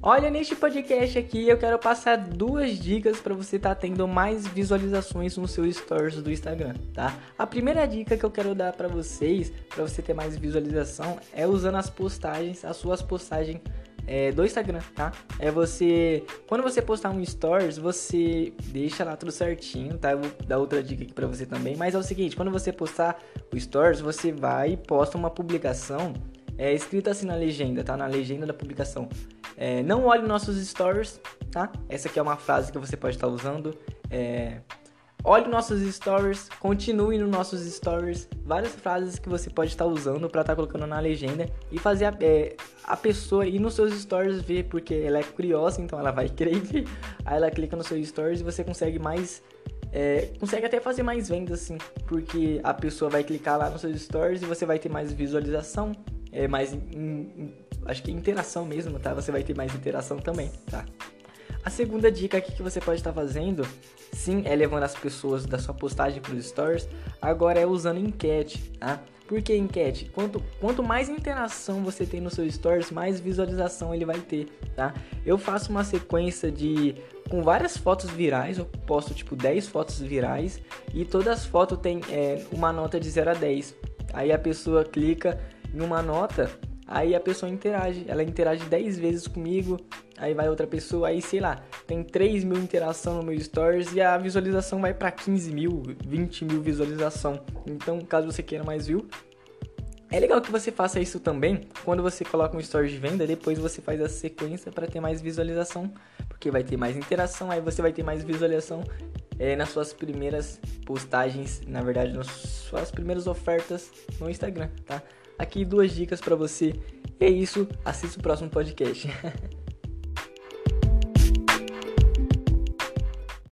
Olha, neste podcast aqui eu quero passar duas dicas para você estar tá tendo mais visualizações no seu stories do Instagram, tá? A primeira dica que eu quero dar para vocês, para você ter mais visualização, é usando as postagens, as suas postagens é, do Instagram, tá? É você, quando você postar um stories, você deixa lá tudo certinho, tá? Eu vou dar outra dica aqui para você também, mas é o seguinte, quando você postar o stories, você vai e posta uma publicação é escrito assim na legenda, tá? Na legenda da publicação. É, não olhe nossos stories, tá? Essa aqui é uma frase que você pode estar usando. É, olhe nossos stories, continue nos nossos stories. Várias frases que você pode estar usando para estar colocando na legenda e fazer a, é, a pessoa ir nos seus stories ver, porque ela é curiosa, então ela vai querer ver. Aí ela clica nos seus stories e você consegue mais é, consegue até fazer mais vendas assim, porque a pessoa vai clicar lá nos seus stories e você vai ter mais visualização, é, mais in, in, acho que interação mesmo, tá? Você vai ter mais interação também, tá? A segunda dica aqui que você pode estar fazendo, sim, é levando as pessoas da sua postagem para os stories, agora é usando enquete, tá? Por que enquete? Quanto, quanto mais interação você tem no seu stories, mais visualização ele vai ter, tá? Eu faço uma sequência de com várias fotos virais, eu posto tipo 10 fotos virais e todas as fotos tem é, uma nota de 0 a 10. Aí a pessoa clica em uma nota, aí a pessoa interage. Ela interage 10 vezes comigo, aí vai outra pessoa, aí sei lá, tem 3 mil interação no meu stories e a visualização vai para 15 mil, 20 mil visualização. Então, caso você queira mais view, é legal que você faça isso também quando você coloca um story de venda, depois você faz a sequência para ter mais visualização, porque vai ter mais interação, aí você vai ter mais visualização é, nas suas primeiras postagens, na verdade, nas suas primeiras ofertas no Instagram, tá? Aqui duas dicas para você. E é isso, assista o próximo podcast.